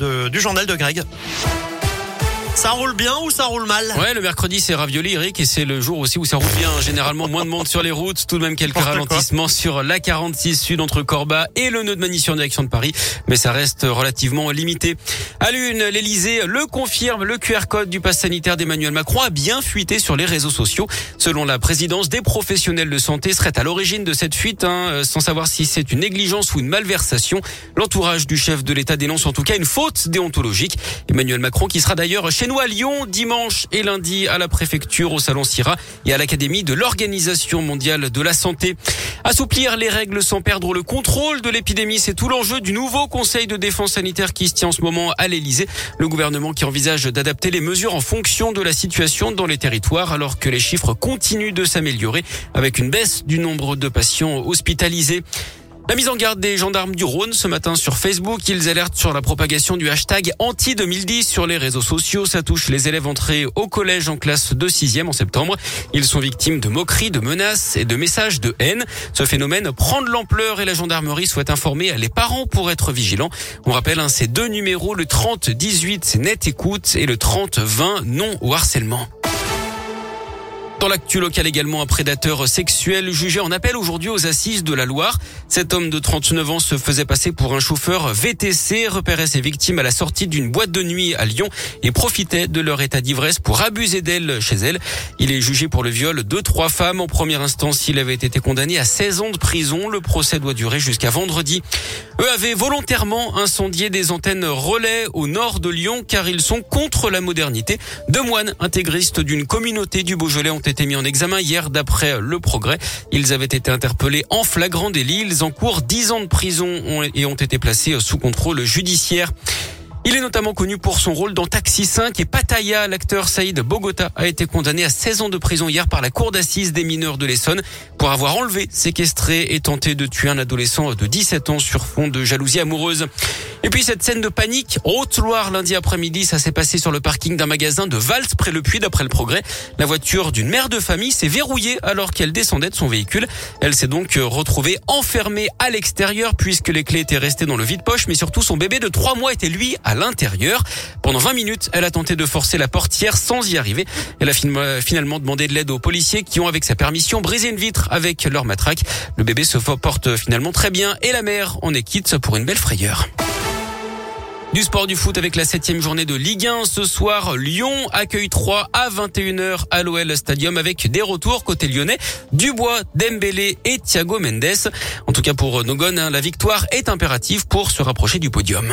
du journal de Greg. Ça roule bien ou ça roule mal Ouais, le mercredi c'est ravioli Eric et c'est le jour aussi où ça roule bien. Généralement moins de monde sur les routes, tout de même quelques ralentissements sur la 46 sud entre Corba et le nœud de Manille en direction de Paris, mais ça reste relativement limité. À l'une, l'Elysée le confirme, le QR code du pass sanitaire d'Emmanuel Macron a bien fuité sur les réseaux sociaux. Selon la présidence, des professionnels de santé seraient à l'origine de cette fuite, hein, euh, sans savoir si c'est une négligence ou une malversation. L'entourage du chef de l'État dénonce en tout cas une faute déontologique. Emmanuel Macron qui sera d'ailleurs chez nous à dimanche et lundi à la préfecture, au salon Sira et à l'académie de l'Organisation mondiale de la santé. Assouplir les règles sans perdre le contrôle de l'épidémie, c'est tout l'enjeu du nouveau Conseil de défense sanitaire qui se tient en ce moment à l'Elysée. Le gouvernement qui envisage d'adapter les mesures en fonction de la situation dans les territoires alors que les chiffres continuent de s'améliorer avec une baisse du nombre de patients hospitalisés. La mise en garde des gendarmes du Rhône ce matin sur Facebook, ils alertent sur la propagation du hashtag anti-2010 sur les réseaux sociaux. Ça touche les élèves entrés au collège en classe de 6e en septembre. Ils sont victimes de moqueries, de menaces et de messages de haine. Ce phénomène prend de l'ampleur et la gendarmerie souhaite informer les parents pour être vigilants. On rappelle hein, ces deux numéros, le 30-18 c'est net écoute et le 30-20 non au harcèlement. Dans l'actu local également, un prédateur sexuel jugé en appel aujourd'hui aux assises de la Loire. Cet homme de 39 ans se faisait passer pour un chauffeur VTC, repérait ses victimes à la sortie d'une boîte de nuit à Lyon et profitait de leur état d'ivresse pour abuser d'elles chez elle. Il est jugé pour le viol de trois femmes. En première instance, il avait été condamné à 16 ans de prison. Le procès doit durer jusqu'à vendredi. Eux avaient volontairement incendié des antennes relais au nord de Lyon car ils sont contre la modernité. Deux moines intégristes d'une communauté du Beaujolais ont mis en examen hier d'après le progrès. Ils avaient été interpellés en flagrant délit. Ils encourent 10 ans de prison et ont été placés sous contrôle judiciaire. Il est notamment connu pour son rôle dans Taxi 5 et Pattaya. L'acteur Saïd Bogota a été condamné à 16 ans de prison hier par la cour d'assises des mineurs de l'Essonne pour avoir enlevé, séquestré et tenté de tuer un adolescent de 17 ans sur fond de jalousie amoureuse. Et puis cette scène de panique, Haute-Loire lundi après-midi, ça s'est passé sur le parking d'un magasin de Valls près le Puy d'après le progrès. La voiture d'une mère de famille s'est verrouillée alors qu'elle descendait de son véhicule. Elle s'est donc retrouvée enfermée à l'extérieur puisque les clés étaient restées dans le vide-poche mais surtout son bébé de 3 mois était lui à l'intérieur. Pendant 20 minutes, elle a tenté de forcer la portière sans y arriver. Elle a finalement demandé de l'aide aux policiers qui ont avec sa permission brisé une vitre avec leur matraque. Le bébé se porte finalement très bien et la mère en est quitte pour une belle frayeur. Du sport du foot avec la septième journée de Ligue 1. Ce soir, Lyon accueille 3 à 21h à l'OL Stadium avec des retours côté lyonnais. Dubois, Dembélé et Thiago Mendes. En tout cas pour Nogon, hein, la victoire est impérative pour se rapprocher du podium.